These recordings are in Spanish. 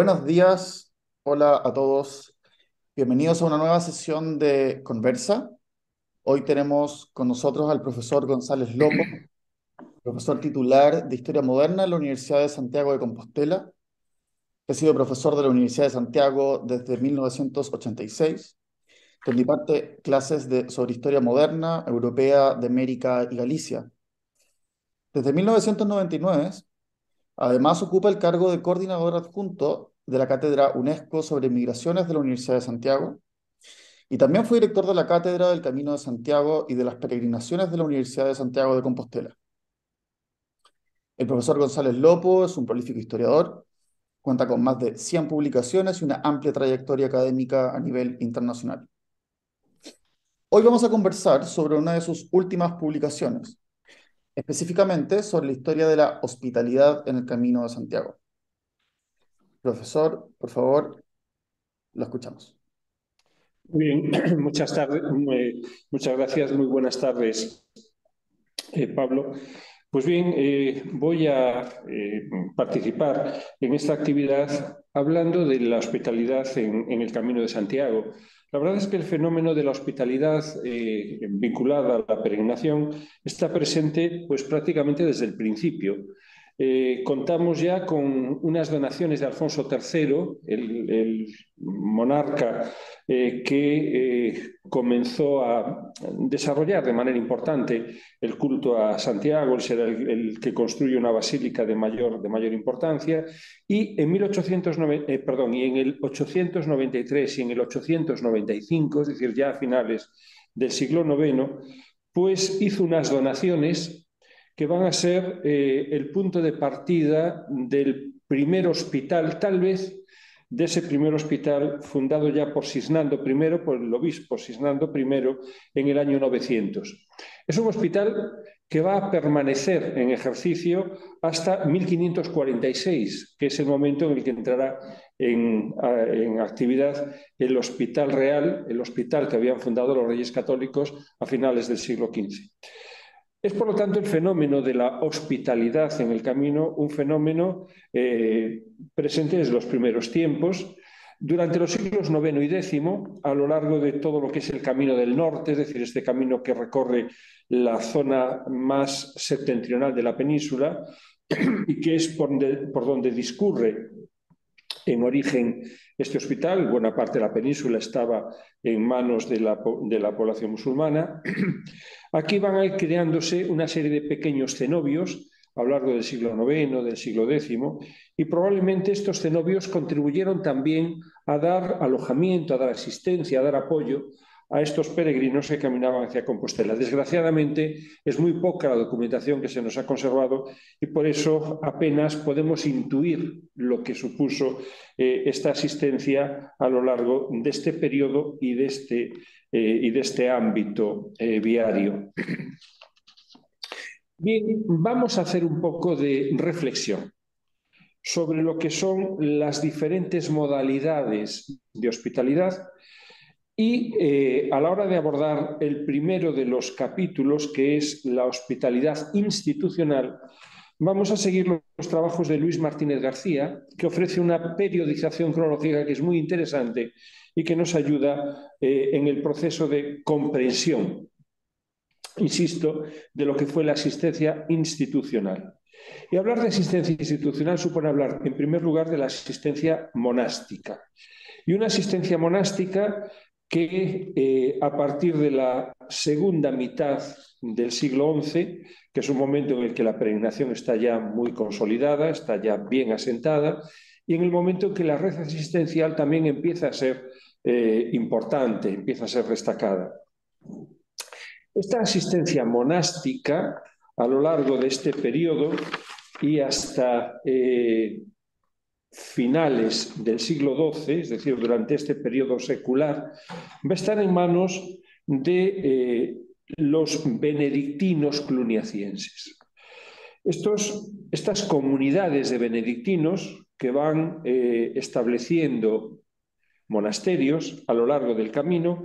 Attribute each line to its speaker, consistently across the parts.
Speaker 1: Buenos días, hola a todos. Bienvenidos a una nueva sesión de Conversa. Hoy tenemos con nosotros al profesor González Lopo, profesor titular de Historia Moderna en la Universidad de Santiago de Compostela. Ha sido profesor de la Universidad de Santiago desde 1986, donde imparte clases de, sobre Historia Moderna, Europea, de América y Galicia. Desde 1999 Además, ocupa el cargo de coordinador adjunto de la Cátedra UNESCO sobre Migraciones de la Universidad de Santiago y también fue director de la Cátedra del Camino de Santiago y de las Peregrinaciones de la Universidad de Santiago de Compostela. El profesor González Lopo es un prolífico historiador, cuenta con más de 100 publicaciones y una amplia trayectoria académica a nivel internacional. Hoy vamos a conversar sobre una de sus últimas publicaciones, específicamente sobre la historia de la hospitalidad en el Camino de Santiago. Profesor, por favor, lo escuchamos.
Speaker 2: Muy bien, muchas, tardes, muchas gracias, muy buenas tardes, eh, Pablo. Pues bien, eh, voy a eh, participar en esta actividad hablando de la hospitalidad en, en el Camino de Santiago. La verdad es que el fenómeno de la hospitalidad vinculada a la peregrinación está presente pues, prácticamente desde el principio. Eh, contamos ya con unas donaciones de Alfonso III, el, monarca eh, que eh, comenzó a desarrollar de manera importante el culto a Santiago, él será el, que construye una basílica de mayor, de mayor importancia, y en, 1809, perdón, y en el 893 y en el 895, es decir, ya a finales del siglo IX, pues hizo unas donaciones que van a ser eh, el punto de partida del primer hospital, tal vez de ese primer hospital fundado ya por Sisnando I, por el obispo Sisnando I, en el año 900. Es un hospital que va a permanecer en ejercicio hasta 1546, que es el momento en el que entrará en, en, actividad el Hospital Real, el hospital que habían fundado los reyes católicos a finales del siglo XV. Es, por lo tanto, el fenómeno de la hospitalidad en el camino un fenómeno eh, presente desde los primeros tiempos. Durante los siglos IX y X, a lo largo de todo lo que es el camino del norte, es decir, este camino que recorre la zona más septentrional de la península y que es por donde, discurre en origen este hospital, buena parte de la península estaba en manos de la, de la población musulmana. Aquí van a ir creándose una serie de pequeños cenobios a lo largo del siglo IX, del siglo X, y probablemente estos cenobios contribuyeron también a dar alojamiento, a dar asistencia, a dar apoyo a estos peregrinos que caminaban hacia Compostela. Desgraciadamente, es muy poca la documentación que se nos ha conservado y por eso apenas podemos intuir lo que supuso eh, esta asistencia a lo largo de este periodo y de este, eh, y de este ámbito eh, viario. Bien, vamos a hacer un poco de reflexión sobre lo que son las diferentes modalidades de hospitalidad y eh, a la hora de abordar el primero de los capítulos, que es la hospitalidad institucional, vamos a seguir los trabajos de Luis Martínez García, que ofrece una periodización cronológica que es muy interesante y que nos ayuda eh, en el proceso de comprensión, insisto, de lo que fue la asistencia institucional. Y hablar de asistencia institucional supone hablar, en primer lugar, de la asistencia monástica. Y una asistencia monástica que eh, a partir de la segunda mitad del siglo XI, que es un momento en el que la peregrinación está ya muy consolidada, está ya bien asentada, y en el momento en que la red asistencial también empieza a ser eh, importante, empieza a ser destacada. Esta asistencia monástica, a lo largo de este periodo y hasta eh, finales del siglo XII, es decir, durante este periodo secular, va a estar en manos de eh, los benedictinos cluniacienses. Estos, estas comunidades de benedictinos que van eh, estableciendo monasterios a lo largo del camino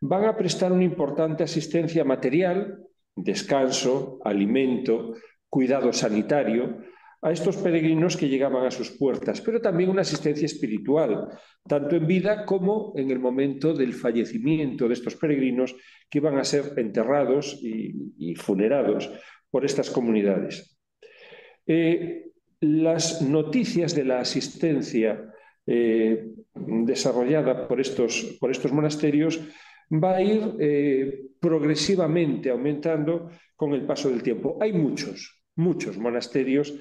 Speaker 2: van a prestar una importante asistencia material, descanso, alimento, cuidado sanitario, a estos peregrinos que llegaban a sus puertas, pero también una asistencia espiritual, tanto en vida como en el momento del fallecimiento de estos peregrinos que iban a ser enterrados y, funerados por estas comunidades. Eh, las noticias de la asistencia eh, desarrollada por estos, por estos monasterios va a ir eh, progresivamente aumentando con el paso del tiempo. Hay muchos, muchos monasterios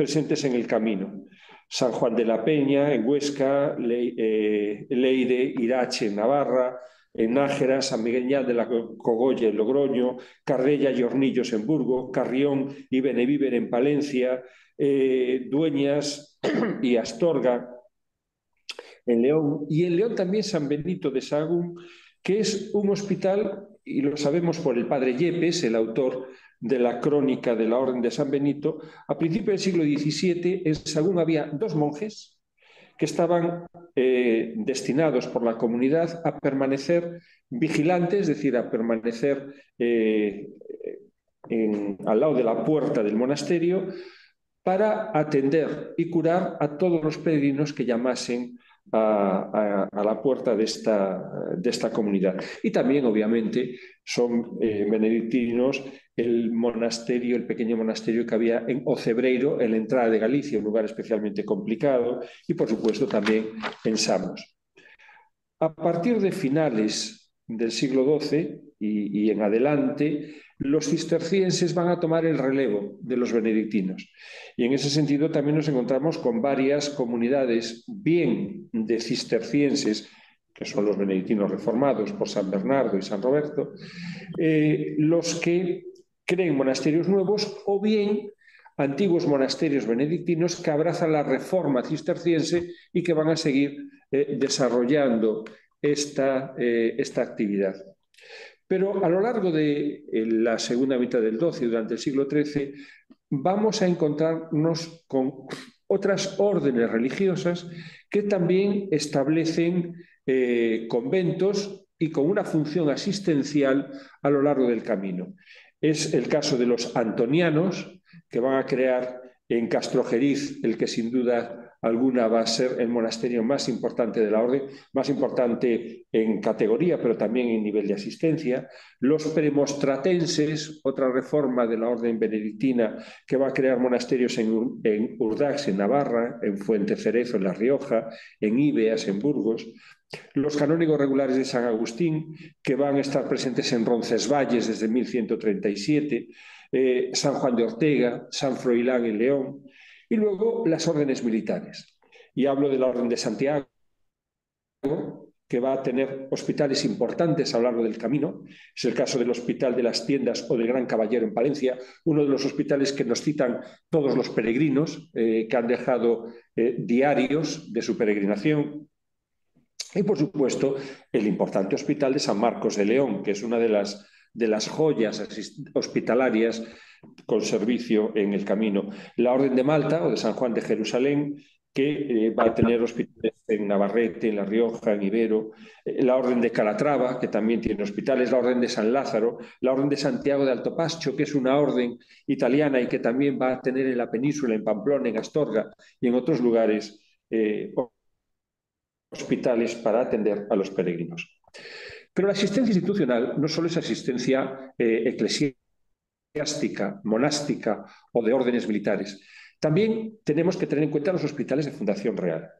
Speaker 2: presentes en el camino. San Juan de la Peña en Huesca, eh, Leire, Irache en Navarra, en Nájera, San Miguel de la Cogolla en Logroño, Carrella y Hornillos en Burgo, Carrión y Benevíver en Palencia, eh, Dueñas y Astorga en León, y en León también San Benito de Sagún, que es un hospital, y lo sabemos por el padre Yepes, el autor de la crónica de la Orden de San Benito, a principios del siglo XVII en Sagún había dos monjes que estaban eh, destinados por la comunidad a permanecer vigilantes, es decir, a permanecer eh, al lado de la puerta del monasterio para atender y curar a todos los peregrinos que llamasen a, la puerta de esta, de esta, comunidad. Y también, obviamente, son eh, benedictinos el monasterio, el pequeño monasterio que había en Ocebreiro, en la entrada de Galicia, un lugar especialmente complicado, y por supuesto también en Samos. A partir de finales del siglo XII y, y en adelante, los cistercienses van a tomar el relevo de los benedictinos. Y en ese sentido también nos encontramos con varias comunidades, bien de cistercienses, que son los benedictinos reformados por San Bernardo y San Roberto, eh, los que creen monasterios nuevos o bien antiguos monasterios benedictinos que abrazan la reforma cisterciense y que van a seguir eh, desarrollando esta, eh, esta actividad. Pero a lo largo de la segunda mitad del XII y durante el siglo XIII vamos a encontrarnos con otras órdenes religiosas que también establecen eh, conventos y con una función asistencial a lo largo del camino. Es el caso de los antonianos, que van a crear en Castrojeriz, el que sin duda alguna va a ser el monasterio más importante de la orden, más importante en categoría, pero también en nivel de asistencia. Los premostratenses, otra reforma de la orden benedictina que va a crear monasterios en, Urdax, en Navarra, en Fuente Cerezo, en La Rioja, en Ibeas, en Burgos. Los canónigos regulares de San Agustín, que van a estar presentes en Roncesvalles desde 1137, eh, San Juan de Ortega, San Froilán en León, y luego las órdenes militares. Y hablo de la Orden de Santiago, que va a tener hospitales importantes a lo largo del camino. Es el caso del Hospital de las Tiendas o del Gran Caballero en Palencia, uno de los hospitales que nos citan todos los peregrinos eh, que han dejado eh, diarios de su peregrinación. Y, por supuesto, el importante Hospital de San Marcos de León, que es una de las, de las joyas hospitalarias con servicio en el camino. La Orden de Malta o de San Juan de Jerusalén, que eh, va a tener hospitales en Navarrete, en La Rioja, en Ibero, eh, la Orden de Calatrava, que también tiene hospitales, la Orden de San Lázaro, la Orden de Santiago de Alto Pascho, que es una orden italiana y que también va a tener en la península, en Pamplona, en Astorga y en otros lugares eh, hospitales para atender a los peregrinos. Pero la asistencia institucional no solo es asistencia eclesiástica, monástica o de órdenes militares. También tenemos que tener en cuenta los hospitales de Fundación Real.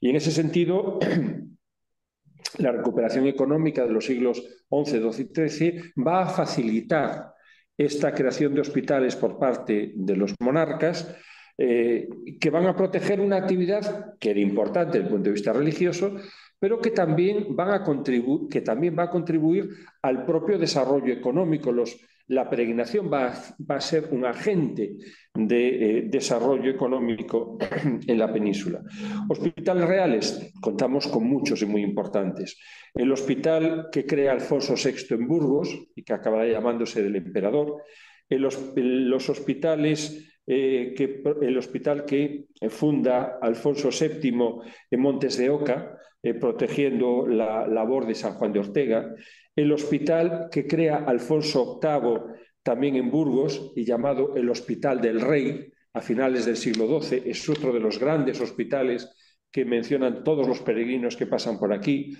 Speaker 2: Y en ese sentido, la recuperación económica de los siglos XI, XII y XIII va a facilitar esta creación de hospitales por parte de los monarcas eh, que van a proteger una actividad que era importante desde el punto de vista religioso, pero que también, van a que también va a contribuir al propio desarrollo económico. Los la peregrinación va, a ser un agente de eh, desarrollo económico en la península. Hospitales reales, contamos con muchos y muy importantes. El hospital que crea Alfonso VI en Burgos y que acabará llamándose del emperador. los hospitales eh, que, el hospital que funda Alfonso VII en Montes de Oca, eh, protegiendo la labor de San Juan de Ortega, el hospital que crea Alfonso VIII también en Burgos y llamado el Hospital del Rey, a finales del siglo XII, es otro de los grandes hospitales que mencionan todos los peregrinos que pasan por aquí,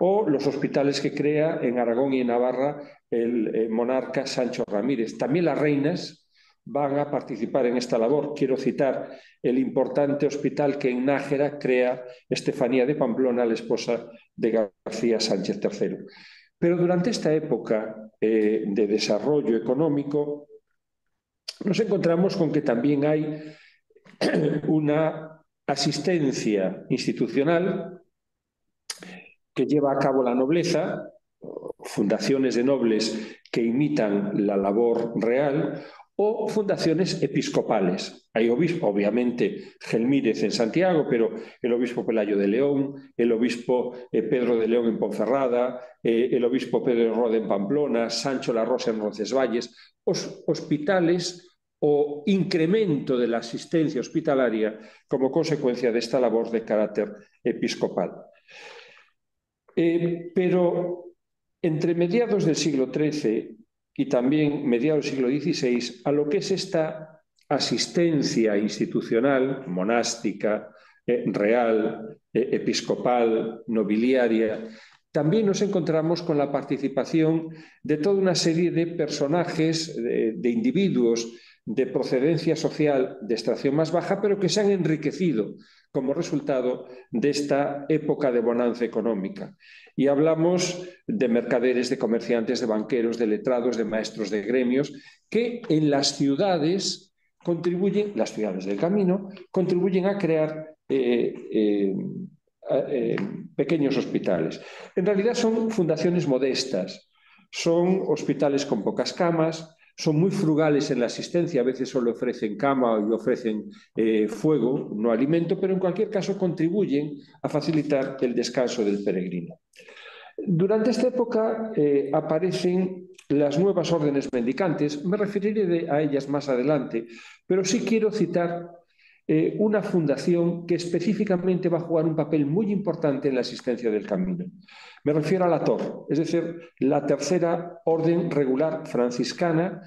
Speaker 2: o los hospitales que crea en Aragón y en Navarra el eh, monarca Sancho Ramírez. También las reinas van a participar en esta labor. Quiero citar el importante hospital que en Nájera crea Estefanía de Pamplona, la esposa de García Sánchez III. Pero durante esta época eh, de desarrollo económico, nos encontramos con que también hay una asistencia institucional que lleva a cabo la nobleza, fundaciones de nobles que imitan la labor real, o fundaciones episcopales. Hay obispo, obviamente, Gelmírez en Santiago, pero el obispo Pelayo de León, el obispo eh, Pedro de León en Ponferrada, eh, el obispo Pedro Rode en Pamplona, Sancho La Rosa en Roncesvalles, hospitales o incremento de la asistencia hospitalaria como consecuencia de esta labor de carácter episcopal. Eh, pero entre mediados del siglo XIII y también mediados del siglo XVI a lo que es esta asistencia institucional, monástica, eh, real, eh, episcopal, nobiliaria, también nos encontramos con la participación de toda una serie de personajes, de individuos de procedencia social de extracción más baja, pero que se han enriquecido como resultado de esta época de bonanza económica. Y hablamos de mercaderes, de comerciantes, de banqueros, de letrados, de maestros de gremios, que en las ciudades contribuyen, las ciudades del camino, contribuyen a crear eh, eh, eh, pequeños hospitales. En realidad son fundaciones modestas, son hospitales con pocas camas, son muy frugales en la asistencia, a veces solo ofrecen cama y ofrecen eh, fuego, no alimento, pero en cualquier caso contribuyen a facilitar el descanso del peregrino. Durante esta época eh, aparecen las nuevas órdenes mendicantes, me referiré a ellas más adelante, pero sí quiero citar eh, una fundación que específicamente va a jugar un papel muy importante en la asistencia del camino. Me refiero a la TOR, es decir, la tercera orden regular franciscana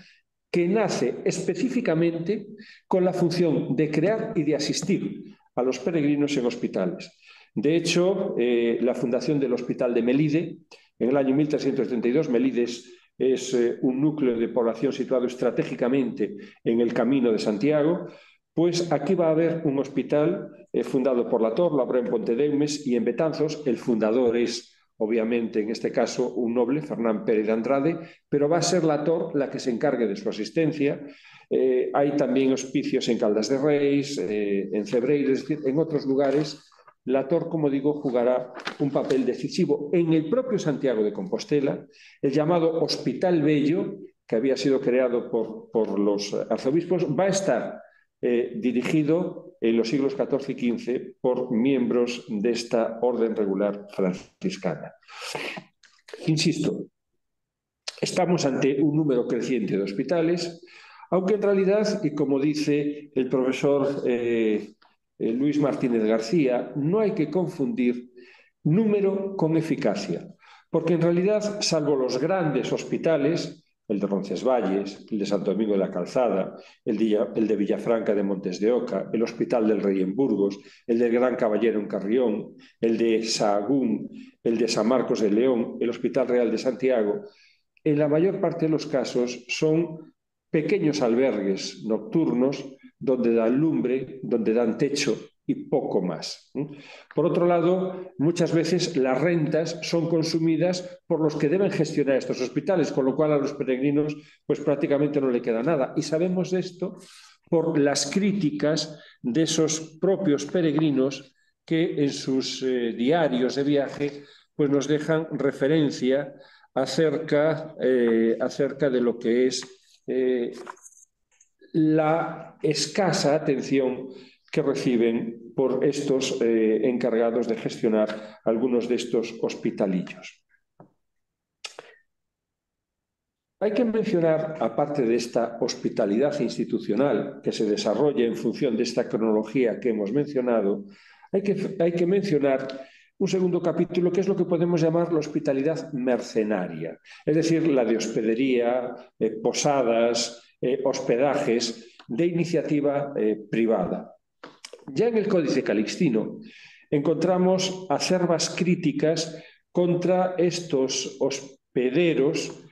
Speaker 2: que nace específicamente con la función de crear y de asistir a los peregrinos en hospitales. De hecho, eh, la fundación del Hospital de Melide, en el año 1332, Melide es, eh, un núcleo de población situado estratégicamente en el camino de Santiago, pues aquí va a haber un hospital eh, fundado por la TOR, lo habrá en Pontedeumes y en Betanzos. El fundador es, obviamente, en este caso, un noble, Fernán Pérez de Andrade, pero va a ser la TOR la que se encargue de su asistencia. Eh, hay también hospicios en Caldas de Reis, eh, en Cebreiro, es decir, en otros lugares. La TOR, como digo, jugará un papel decisivo en el propio Santiago de Compostela, el llamado Hospital Bello, que había sido creado por, por los arzobispos, va a estar eh, dirigido en los siglos XIV y XV por miembros de esta orden regular franciscana. Insisto, estamos ante un número creciente de hospitales, aunque en realidad, y como dice el profesor eh, eh, Luis Martínez García, no hay que confundir número con eficacia, porque en realidad, salvo los grandes hospitales, el de Roncesvalles, el de Santo Domingo de la Calzada, el de, Villafranca de Montes de Oca, el Hospital del Rey en Burgos, el del Gran Caballero en Carrión, el de Sahagún, el de San Marcos de León, el Hospital Real de Santiago. En la mayor parte de los casos son pequeños albergues nocturnos donde dan lumbre, donde dan techo y poco más. Por otro lado, muchas veces las rentas son consumidas por los que deben gestionar estos hospitales, con lo cual a los peregrinos pues prácticamente no le queda nada. Y sabemos esto por las críticas de esos propios peregrinos que en sus eh, diarios de viaje pues nos dejan referencia acerca, eh, acerca de lo que es eh, la escasa atención que reciben por estos eh, encargados de gestionar algunos de estos hospitalillos. Hay que mencionar, aparte de esta hospitalidad institucional que se desarrolla en función de esta cronología que hemos mencionado, hay que, hay que mencionar un segundo capítulo que es lo que podemos llamar la hospitalidad mercenaria, es decir, la de hospedería, eh, posadas, eh, hospedajes de iniciativa privada. Ya en el Códice Calixtino encontramos acervas críticas contra estos hospederos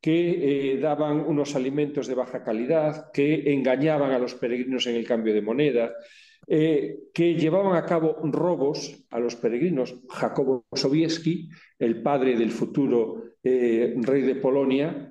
Speaker 2: que eh, daban unos alimentos de baja calidad, que engañaban a los peregrinos en el cambio de moneda, eh, que llevaban a cabo robos a los peregrinos. Jacobo Sobieski, el padre del futuro eh, rey de Polonia,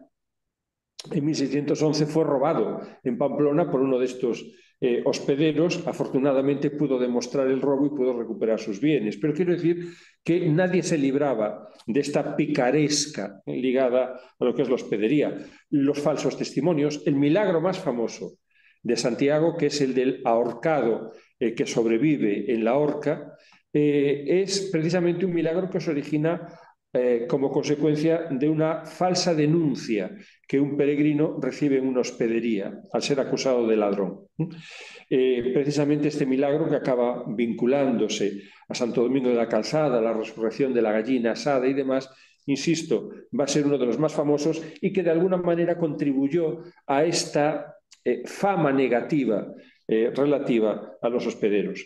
Speaker 2: en 1611 fue robado en Pamplona por uno de estos eh, hospederos. Afortunadamente pudo demostrar el robo y pudo recuperar sus bienes. Pero quiero decir que nadie se libraba de esta picaresca ligada a lo que es la hospedería, los falsos testimonios, el milagro más famoso de Santiago, que es el del ahorcado eh, que sobrevive en la horca, eh, es precisamente un milagro que se origina eh, como consecuencia de una falsa denuncia que un peregrino recibe en una hospedería al ser acusado de ladrón. precisamente este milagro que acaba vinculándose a Santo Domingo de la Calzada, la resurrección de la gallina asada y demás, insisto, va a ser uno de los más famosos y que de alguna manera contribuyó a esta eh, fama negativa eh, relativa a los hospederos.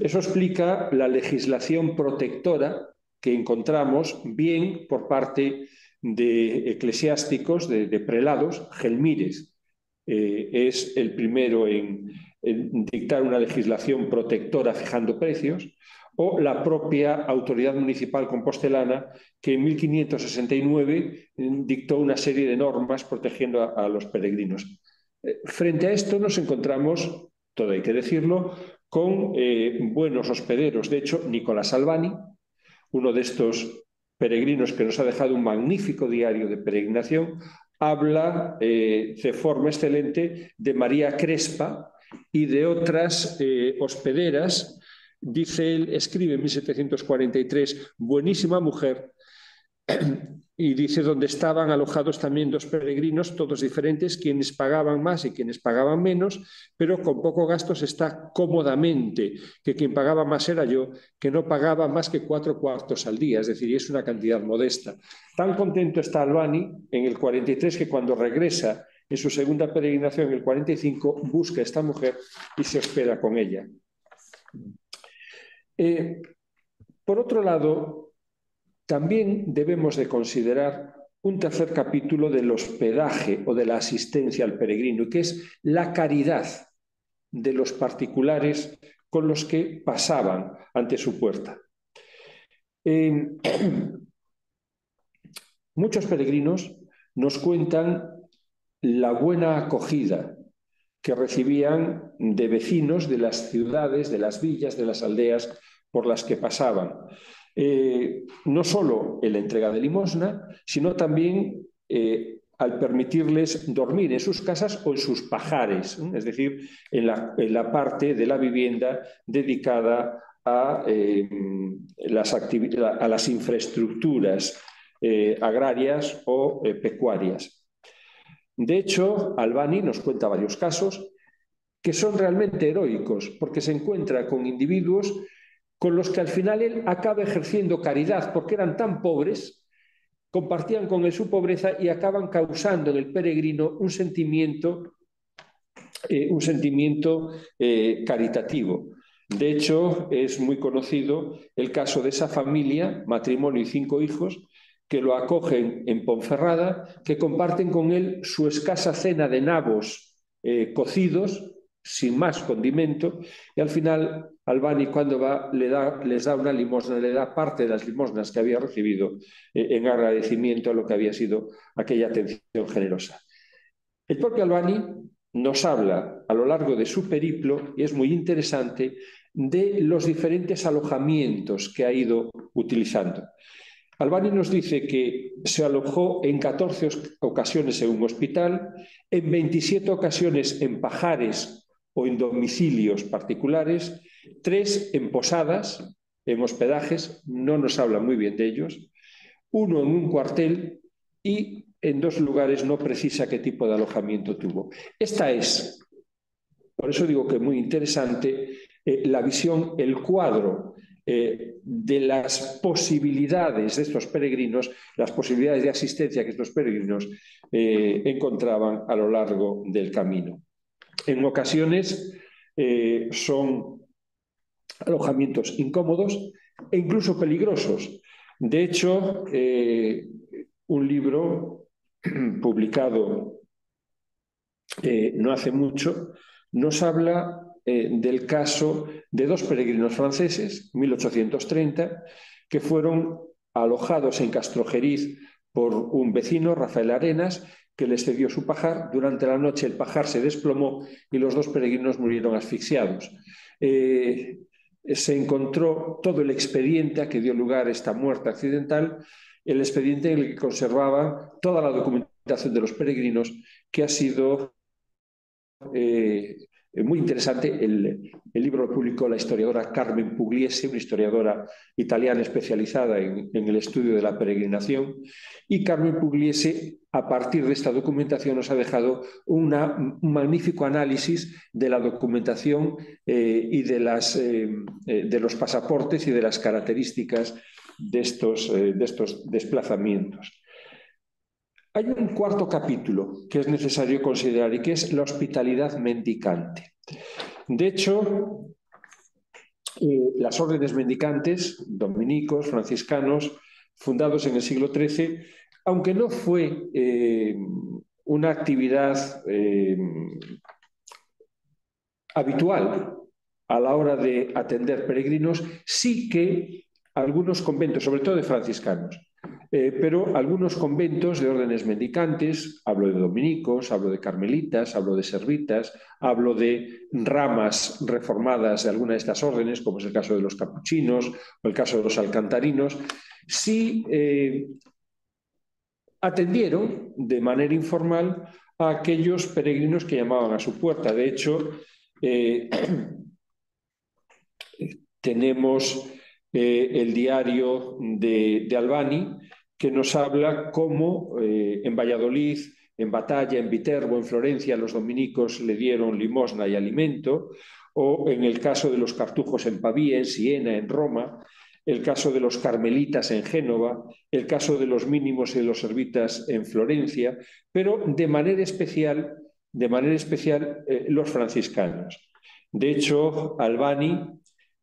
Speaker 2: Eso explica la legislación protectora que encontramos bien por parte de eclesiásticos, de, prelados, Gelmírez eh, es el primero en, dictar una legislación protectora fijando precios, o la propia autoridad municipal compostelana que en 1569 dictó una serie de normas protegiendo a, los peregrinos. Eh, frente a esto nos encontramos, todo hay que decirlo, con eh, buenos hospederos. De hecho, Nicolás Albani, uno de estos peregrinos que nos ha dejado un magnífico diario de peregrinación, habla eh, de forma excelente de María Crespa y de otras hospederas. Dice él, escribe en 1743, buenísima mujer, y dice donde estaban alojados también dos peregrinos, todos diferentes, quienes pagaban más y quienes pagaban menos, pero con poco gastos está cómodamente, que quien pagaba más era yo, que no pagaba más que cuatro cuartos al día, es decir, es una cantidad modesta. Tan contento está Albani en el 43 que cuando regresa en su segunda peregrinación, en el 45, busca a esta mujer y se hospeda con ella. Eh, por otro lado, también debemos de considerar un tercer capítulo del hospedaje o de la asistencia al peregrino, que es la caridad de los particulares con los que pasaban ante su puerta. muchos peregrinos nos cuentan la buena acogida que recibían de vecinos de las ciudades, de las villas, de las aldeas por las que pasaban. Eh, no solo en la entrega de limosna, sino también eh, al permitirles dormir en sus casas o en sus pajares, es decir, en la, parte de la vivienda dedicada a, eh, las, a las, infraestructuras agrarias o pecuarias. De hecho, Albani nos cuenta varios casos que son realmente heroicos, porque se encuentra con individuos con los que al final él acaba ejerciendo caridad porque eran tan pobres, compartían con él su pobreza y acaban causando en el peregrino un sentimiento, eh, un sentimiento eh, caritativo. De hecho, es muy conocido el caso de esa familia, matrimonio y cinco hijos, que lo acogen en Ponferrada, que comparten con él su escasa cena de nabos eh, cocidos sin más condimento, y al final Albani cuando va le da, les da una limosna, le da parte de las limosnas que había recibido eh, en agradecimiento a lo que había sido aquella atención generosa. El propio Albani nos habla a lo largo de su periplo, y es muy interesante, de los diferentes alojamientos que ha ido utilizando. Albani nos dice que se alojó en 14 ocasiones en un hospital, en 27 ocasiones en pajares o en domicilios particulares, tres en posadas, en hospedajes, no nos habla muy bien de ellos, uno en un cuartel y en dos lugares no precisa qué tipo de alojamiento tuvo. Esta es, por eso digo que muy interesante, eh, la visión, el cuadro eh, de las posibilidades de estos peregrinos, las posibilidades de asistencia que estos peregrinos eh, encontraban a lo largo del camino. En ocasiones eh, son alojamientos incómodos e incluso peligrosos. De hecho, eh, un libro publicado eh, no hace mucho nos habla del caso de dos peregrinos franceses, 1830, que fueron alojados en Castrojeriz por un vecino, Rafael Arenas, que les cedió su pajar. Durante la noche el pajar se desplomó y los dos peregrinos murieron asfixiados. Eh, se encontró todo el expediente a que dio lugar esta muerte accidental, el expediente en el que conservaba toda la documentación de los peregrinos que ha sido eh, muy interesante. El, libro lo publicó la historiadora Carmen Pugliese, una historiadora italiana especializada en, el estudio de la peregrinación. Y Carmen Pugliese, a partir de esta documentación, nos ha dejado un magnífico análisis de la documentación eh, y eh, eh, de los pasaportes y de las características de estos desplazamientos. Hay un cuarto capítulo que es necesario considerar y que es la hospitalidad mendicante. De hecho, eh, las órdenes mendicantes, dominicos, franciscanos, fundados en el siglo XIII, aunque no fue eh, una actividad eh, habitual a la hora de atender peregrinos, sí que algunos conventos, sobre todo de franciscanos, eh, pero algunos conventos de órdenes mendicantes, hablo de dominicos, hablo de carmelitas, hablo de servitas, hablo de ramas reformadas de alguna de estas órdenes, como es el caso de los capuchinos o el caso de los alcantarinos, sí eh, atendieron de manera informal a aquellos peregrinos que llamaban a su puerta. De hecho, eh, tenemos el diario de Albani, que nos habla cómo eh, en Valladolid, en Batalla, en Viterbo, en Florencia, los dominicos le dieron limosna y alimento, o en el caso de los cartujos en Pavía, en Siena, en Roma, el caso de los carmelitas en Génova, el caso de los mínimos y los servitas en Florencia, pero de manera especial, de manera especial eh, los franciscanos. De hecho, Albani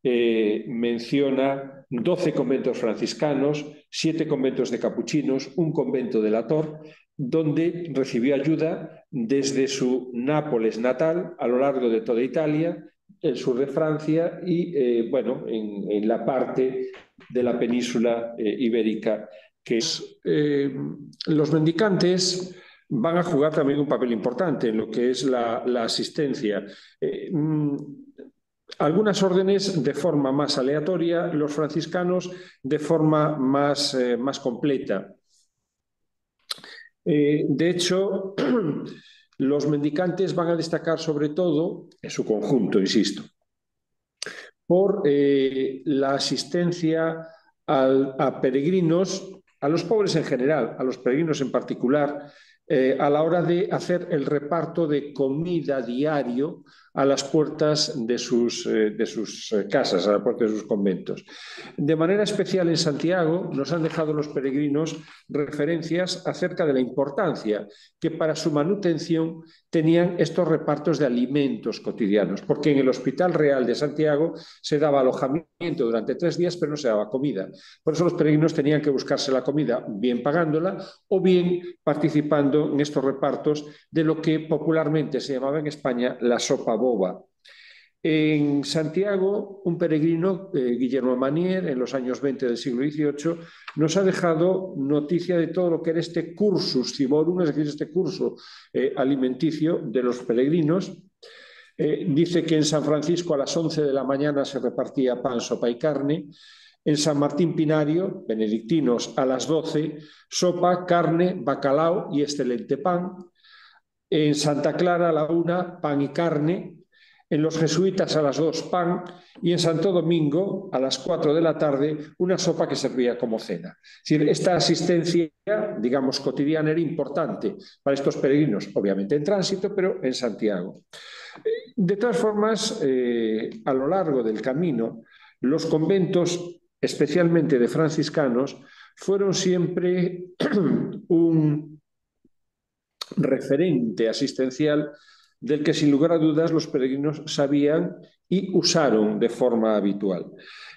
Speaker 2: eh, menciona 12 conventos franciscanos, 7 conventos de capuchinos, un convento de la Tor, donde recibió ayuda desde su Nápoles natal a lo largo de toda Italia, el sur de Francia y, eh, bueno, en, la parte de la península eh, ibérica, que es, eh, los mendicantes van a jugar también un papel importante en lo que es la, la asistencia. Mm, algunas órdenes de forma más aleatoria, los franciscanos de forma más, eh, más completa. Eh, de hecho, los mendicantes van a destacar sobre todo, en su conjunto, insisto, por eh, la asistencia a peregrinos, a los pobres en general, a los peregrinos en particular, a la hora de hacer el reparto de comida diario a las puertas de sus, eh, de sus eh, casas, a las puertas de sus conventos. De manera especial en Santiago nos han dejado los peregrinos referencias acerca de la importancia que para su manutención tenían estos repartos de alimentos cotidianos, porque en el Hospital Real de Santiago se daba alojamiento durante tres días, pero no se daba comida. Por eso los peregrinos tenían que buscarse la comida, bien pagándola o bien participando en estos repartos de lo que popularmente se llamaba en España la sopa en Santiago, un peregrino, eh, Guillermo Manier, en los años 20 del siglo XVIII, nos ha dejado noticia de todo lo que era este cursus ciborum, es decir, este curso eh, alimenticio de los peregrinos. Eh, dice que en San Francisco a las 11 de la mañana se repartía pan, sopa y carne. En San Martín Pinario, benedictinos, a las 12, sopa, carne, bacalao y excelente pan. En Santa Clara a la una, pan y carne. En los jesuitas a las dos, pan. Y en Santo Domingo, a las cuatro de la tarde, una sopa que servía como cena. esta asistencia, digamos, cotidiana era importante para estos peregrinos, obviamente en tránsito, pero en Santiago. De todas formas, eh, a lo largo del camino, los conventos, especialmente de franciscanos, fueron siempre un referente asistencial del que sin lugar a dudas los peregrinos sabían y usaron de forma habitual.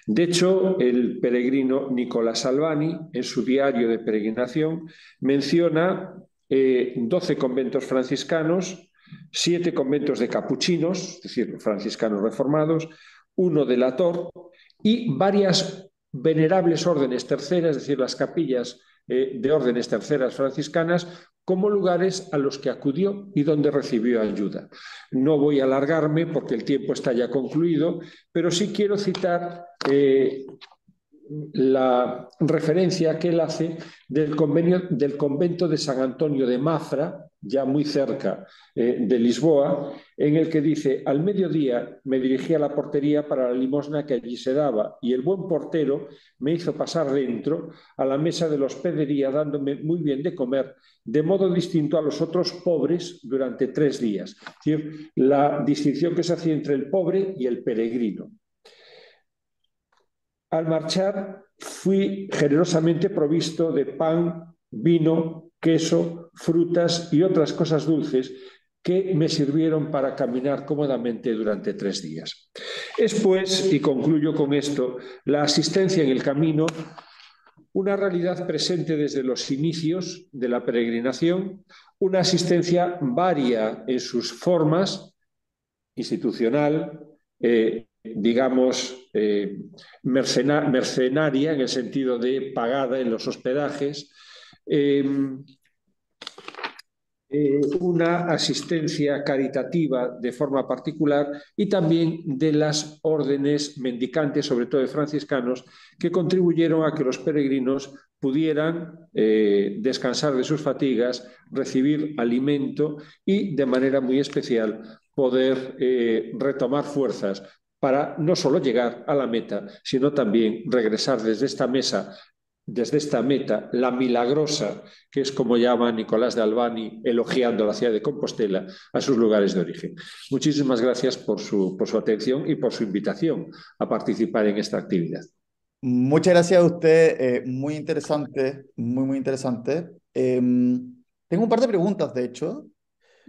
Speaker 2: De hecho, el peregrino Nicolás Albani, en su diario de peregrinación, menciona eh, 12 conventos franciscanos, siete conventos de capuchinos, es decir, franciscanos reformados, uno de Lator y varias venerables órdenes terceras, es decir, las capillas eh, de órdenes terceras franciscanas, como lugares a los que acudió y donde recibió ayuda. No voy a alargarme porque el tiempo está ya concluido, pero sí quiero citar eh, la referencia que él hace del, convenio, del convento de San Antonio de Mafra, ya muy cerca eh, de Lisboa, en el que dice, al mediodía me dirigí a la portería para la limosna que allí se daba y el buen portero me hizo pasar dentro a la mesa de la hospedería dándome muy bien de comer, de modo distinto a los otros pobres durante tres días. Es decir, la distinción que se hacía entre el pobre y el peregrino. Al marchar fui generosamente provisto de pan, vino, queso, frutas y otras cosas dulces que me sirvieron para caminar cómodamente durante tres días. Es pues, y concluyo con esto, la asistencia en el camino una realidad presente desde los inicios de la peregrinación, una asistencia varia en sus formas, institucional, eh, digamos, eh, mercenaria en el sentido de pagada en los hospedajes, eh, eh, una asistencia caritativa de forma particular y también de las órdenes mendicantes, sobre todo de franciscanos, que contribuyeron a que los peregrinos pudieran descansar de sus fatigas, recibir alimento y, de manera muy especial, poder retomar fuerzas para no solo llegar a la meta, sino también regresar desde esta mesa, desde esta meta, la milagrosa, que es como llama Nicolás de Albani, elogiando la ciudad de Compostela, a sus lugares de origen. Muchísimas gracias por su, por su atención y por su invitación a participar en esta actividad.
Speaker 1: Muchas gracias a usted, eh, muy interesante, muy, muy interesante. Em, tengo un par de preguntas, de hecho.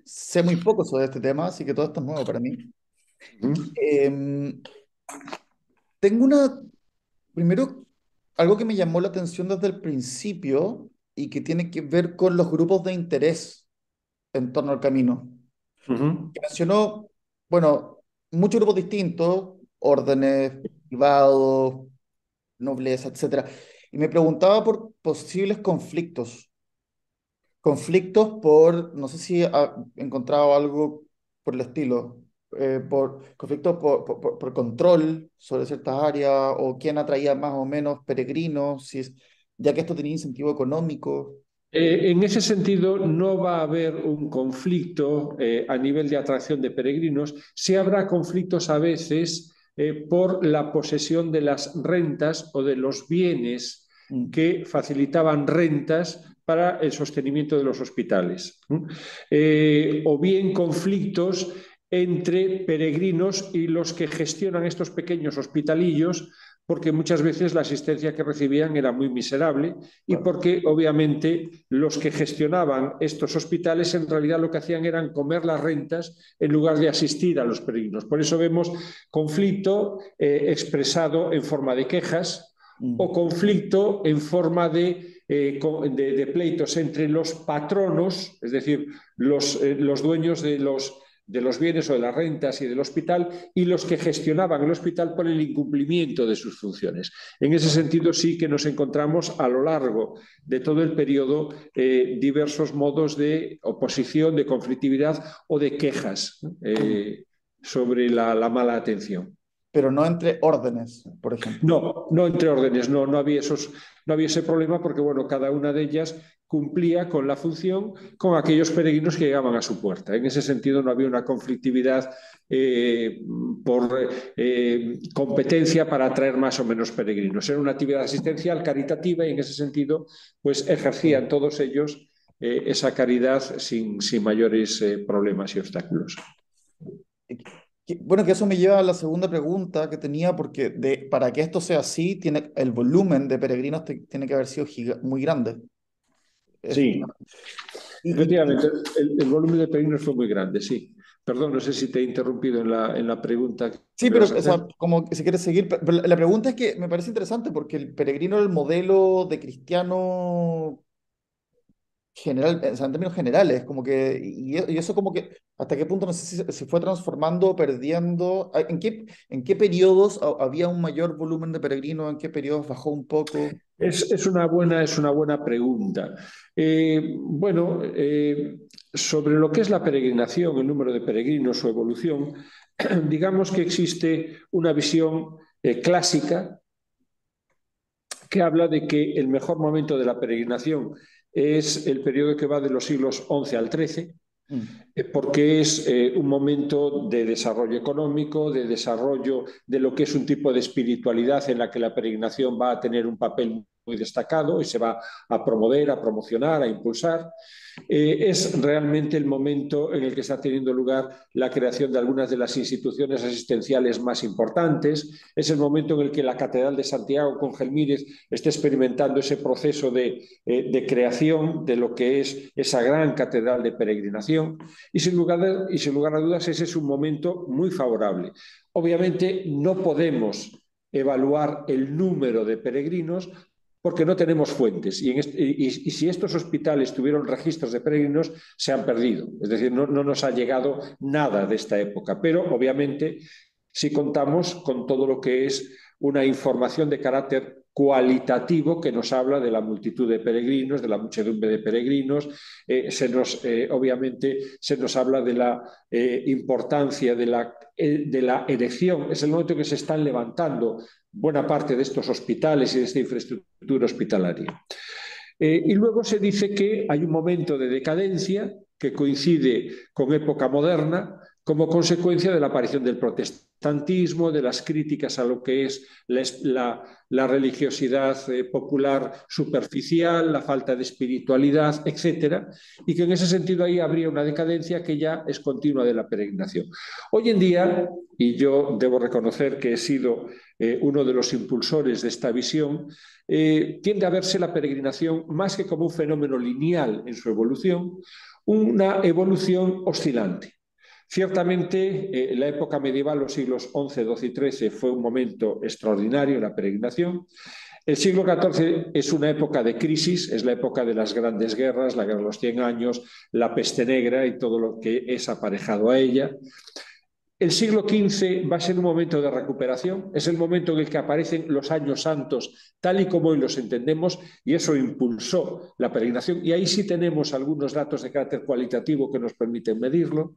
Speaker 1: Sé muy poco sobre este tema, así que todo esto es nuevo para mí. Em, tengo una, primero, algo que me llamó la atención desde el principio y que tiene que ver con los grupos de interés en torno al camino. Mencionó, bueno, muchos grupos distintos, órdenes, privados, nobleza, etc. Y me preguntaba por posibles conflictos. Conflictos por, no sé si ha encontrado algo por el estilo, eh, por conflictos por, por, control sobre ciertas áreas o quién atraía más o menos peregrinos, si ya que esto tenía incentivo económico.
Speaker 2: Eh, en ese sentido, no va a haber un conflicto eh, a nivel de atracción de peregrinos, sí habrá conflictos a veces por la posesión de las rentas o de los bienes mm. que facilitaban rentas para el sostenimiento de los hospitales. o bien conflictos entre peregrinos y los que gestionan estos pequeños hospitalillos, porque muchas veces la asistencia que recibían era muy miserable y porque obviamente los que gestionaban estos hospitales en realidad lo que hacían eran comer las rentas en lugar de asistir a los peregrinos. Por eso vemos conflicto eh, expresado en forma de quejas mm. o conflicto en forma de, eh, de, pleitos entre los patronos, es decir, los, eh, los dueños de los de los bienes o de las rentas y del hospital y los que gestionaban el hospital por el incumplimiento de sus funciones. En ese sentido sí que nos encontramos a lo largo de todo el periodo eh, diversos modos de oposición, de conflictividad o de quejas eh, sobre la, mala atención
Speaker 1: pero no entre órdenes, por ejemplo.
Speaker 2: No, no entre órdenes, no, no había esos, no había ese problema porque bueno, cada una de ellas cumplía con la función con aquellos peregrinos que llegaban a su puerta. En ese sentido no había una conflictividad eh, por eh, competencia para atraer más o menos peregrinos. Era una actividad asistencial caritativa y en ese sentido pues ejercían todos ellos eh, esa caridad sin, mayores problemas y obstáculos.
Speaker 1: Bueno, que eso me lleva a la segunda pregunta que tenía, porque para que esto sea así, tiene, el volumen de peregrinos tiene que haber sido muy grande.
Speaker 2: Sí, efectivamente, el, volumen de peregrinos fue muy grande, sí. Perdón, no sé si te he interrumpido en la, en la pregunta.
Speaker 1: Sí, pero como si quieres seguir, la pregunta es que me parece interesante porque el peregrino era el modelo de cristiano general, en términos generales, como que, y, eso como que, hasta qué punto, no sé si se fue transformando perdiendo, ¿en qué, en qué periodos había un mayor volumen de peregrinos, en qué periodos bajó un poco?
Speaker 2: Es, es una, buena, es una buena pregunta. Eh, bueno, eh, sobre lo que es la peregrinación, el número de peregrinos, su evolución, digamos que existe una visión eh, clásica que habla de que el mejor momento de la peregrinación es el periodo que va de los siglos XI al XIII, mm. eh, porque es eh, un momento de desarrollo económico, de desarrollo de lo que es un tipo de espiritualidad en la que la peregrinación va a tener un papel muy destacado y se va a promover, a promocionar, a impulsar. Eh, es realmente el momento en el que está teniendo lugar la creación de algunas de las instituciones asistenciales más importantes. Es el momento en el que la Catedral de Santiago con Gelmírez está experimentando ese proceso de, eh, de creación de lo que es esa gran catedral de peregrinación. Sin, lugar y sin lugar a dudas, ese es un momento muy favorable. Obviamente no podemos evaluar el número de peregrinos porque no tenemos fuentes. Y, si estos hospitales tuvieron registros de peregrinos, se han perdido. Es decir, no, nos ha llegado nada de esta época. Pero obviamente, si contamos con todo lo que es una información de carácter cualitativo que nos habla de la multitud de peregrinos, de la muchedumbre de peregrinos, eh, se nos, eh, obviamente se nos habla de la eh, importancia de la, de la erección, es el momento que se están levantando buena parte de estos hospitales y de esta infraestructura hospitalaria. Eh, y luego se dice que hay un momento de decadencia que coincide con época moderna como consecuencia de la aparición del protestantismo, de las críticas a lo que es la, religiosidad eh, popular superficial, la falta de espiritualidad, etc. Y que en ese sentido ahí habría una decadencia que ya es continua de la peregrinación. Hoy en día, y yo debo reconocer que he sido eh, uno de los impulsores de esta visión, eh, tiende a verse la peregrinación más que como un fenómeno lineal en su evolución, una evolución oscilante. Ciertamente, eh, la época medieval, los siglos XI, XII y XIII, fue un momento extraordinario en la peregrinación. El siglo XIV es una época de crisis, es la época de las grandes guerras, la guerra de los 100 años, la peste negra y todo lo que es aparejado a ella. El siglo XV va a ser un momento de recuperación, es el momento en el que aparecen los años santos tal y como hoy los entendemos y eso impulsó la peregrinación y ahí sí tenemos algunos datos de carácter cualitativo que nos permiten medirlo.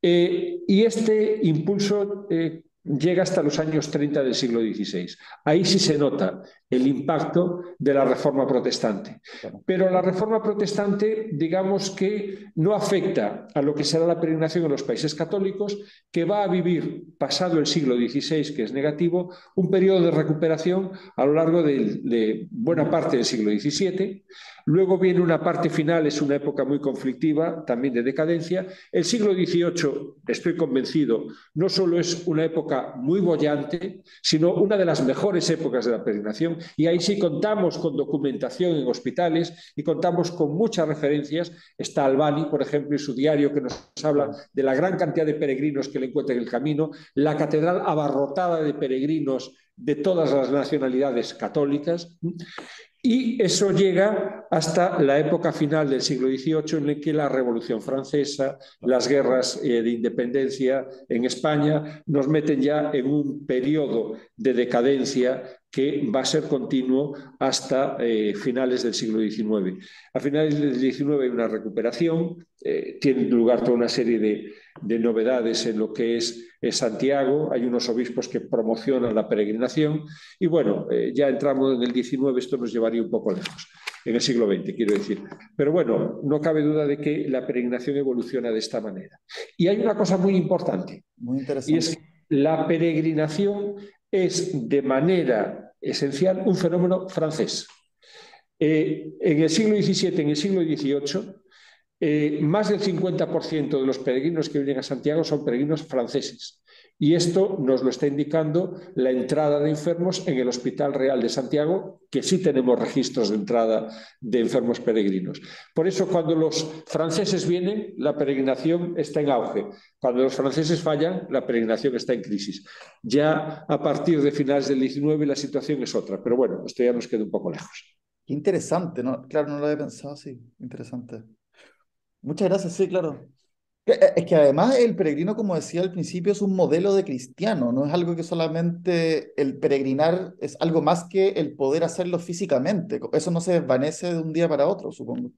Speaker 2: Eh, y este impulso eh, llega hasta los años 30 del siglo XVI. Ahí sí se nota el impacto de la reforma protestante. Pero la reforma protestante, digamos que no afecta a lo que será la peregrinación en los países católicos, que va a vivir, pasado el siglo XVI, que es negativo, un periodo de recuperación a lo largo de, de buena parte del siglo XVII. Luego viene una parte final, es una época muy conflictiva, también de decadencia. El siglo XVIII, estoy convencido, no solo es una época muy bollante, sino una de las mejores épocas de la peregrinación. Y ahí sí contamos con documentación en hospitales y contamos con muchas referencias. Está Albani, por ejemplo, y su diario que nos habla de la gran cantidad de peregrinos que le encuentran en el camino, la catedral abarrotada de peregrinos de todas las nacionalidades católicas. Y eso llega hasta la época final del siglo XVIII, en la que la Revolución Francesa, las guerras eh, de independencia en España, nos meten ya en un periodo de decadencia que va a ser continuo hasta eh, finales del siglo XIX. A finales del XIX hay una recuperación, eh, tiene lugar toda una serie de, novedades en lo que es, Santiago, hay unos obispos que promocionan la peregrinación y bueno, eh, ya entramos en el XIX, esto nos llevaría un poco lejos en el siglo XX, quiero decir. Pero bueno, no cabe duda de que la peregrinación evoluciona de esta manera. Y hay una cosa muy importante,
Speaker 1: muy interesante.
Speaker 2: y es que la peregrinación es de manera esencial un fenómeno francés. Eh, en el siglo XVII, en el siglo XVIII, eh, más del 50% de los peregrinos que vienen a Santiago son peregrinos franceses. y esto nos lo está indicando la entrada de enfermos en el Hospital Real de Santiago, que sí tenemos registros de entrada de enfermos peregrinos. Por eso cuando los franceses vienen, la peregrinación está en auge. Cuando los franceses fallan, la peregrinación está en crisis. Ya a partir de finales del 19 la situación es otra, pero bueno, esto ya nos queda un poco lejos.
Speaker 1: interesante, ¿no? Claro, no lo había pensado así. Interesante. Muchas gracias, sí, claro. Eh, es que además el peregrino, como decía al principio, es un modelo de cristiano, no es algo que solamente el peregrinar es algo más que el poder hacerlo físicamente. Eso no se desvanece de un día para otro, supongo.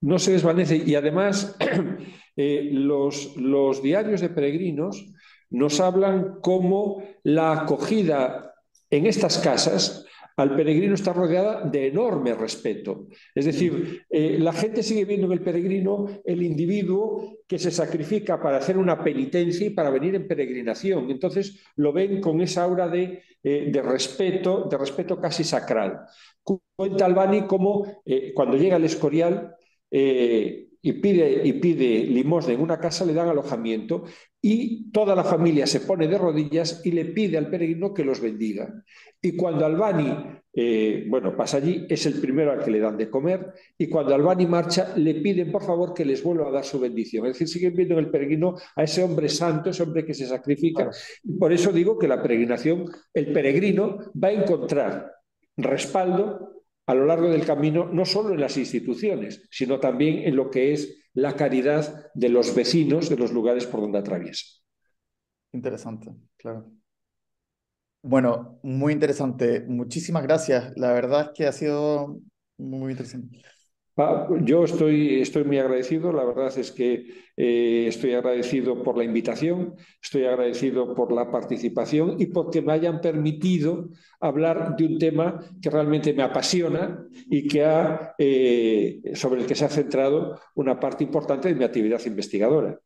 Speaker 2: No se desvanece y además eh, los, los diarios de peregrinos nos hablan cómo la acogida en estas casas al peregrino está rodeada de enorme respeto. Es decir, eh, la gente sigue viendo en el peregrino el individuo que se sacrifica para hacer una penitencia y para venir en peregrinación. Entonces lo ven con esa aura de, eh, respeto, de respeto casi sacral. Cuenta Albani cómo eh, cuando llega al Escorial y pide, y pide limosna en una casa, le dan alojamiento y toda la familia se pone de rodillas y le pide al peregrino que los bendiga. Y cuando Albani, eh, bueno, pasa allí, es el primero al que le dan de comer, y cuando Albani marcha, le piden por favor que les vuelva a dar su bendición. Es decir, siguen viendo en el peregrino a ese hombre santo, ese hombre que se sacrifica. Por eso digo que la peregrinación, el peregrino va a encontrar respaldo a lo largo del camino, no solo en las instituciones, sino también en lo que es la caridad de los vecinos de los lugares por donde atraviesa.
Speaker 1: Interesante, claro. Bueno, muy interesante. Muchísimas gracias. La verdad es que ha sido muy interesante.
Speaker 2: Yo estoy, estoy muy agradecido, la verdad es que eh, estoy agradecido por la invitación, estoy agradecido por la participación y porque me hayan permitido hablar de un tema que realmente me apasiona y que ha, eh, sobre el que se ha centrado una parte importante de mi actividad investigadora.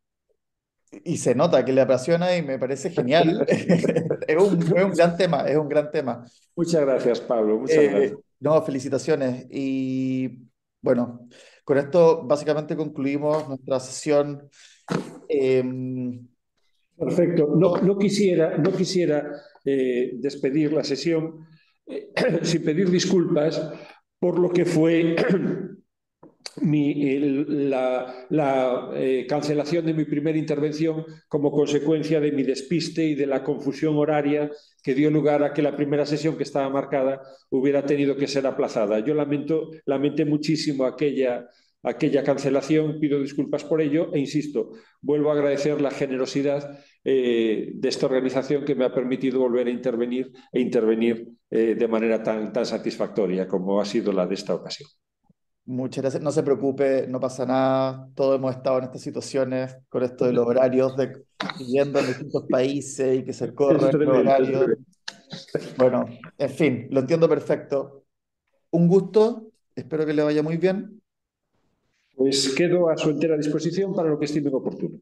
Speaker 1: Y se nota que le apasiona y me parece genial. es, un, gran tema, es un gran tema.
Speaker 2: Muchas gracias, Pablo. Muchas eh, gracias.
Speaker 1: No, felicitaciones. Y bueno, con esto básicamente concluimos nuestra sesión.
Speaker 2: Em, Perfecto. No, quisiera, no quisiera eh, despedir la sesión eh, sin pedir disculpas por lo que fue la, eh, cancelación de mi primera intervención como consecuencia de mi despiste y de la confusión horaria que dio lugar a que la primera sesión que estaba marcada hubiera tenido que ser aplazada. Yo lamento, lamenté muchísimo aquella, aquella cancelación, pido disculpas por ello e insisto, vuelvo a agradecer la generosidad eh, de esta organización que me ha permitido volver a intervenir e intervenir eh, de manera tan, tan satisfactoria como ha sido la de esta ocasión.
Speaker 1: Muchas gracias. No se preocupe, no pasa nada. Todos hemos estado en estas situaciones con esto de los horarios, de viviendo en distintos países y que se corren los horarios. Bueno, en fin, lo entiendo perfecto. Un gusto, espero que le vaya muy bien.
Speaker 2: Pues quedo a su entera disposición para lo que estime oportuno.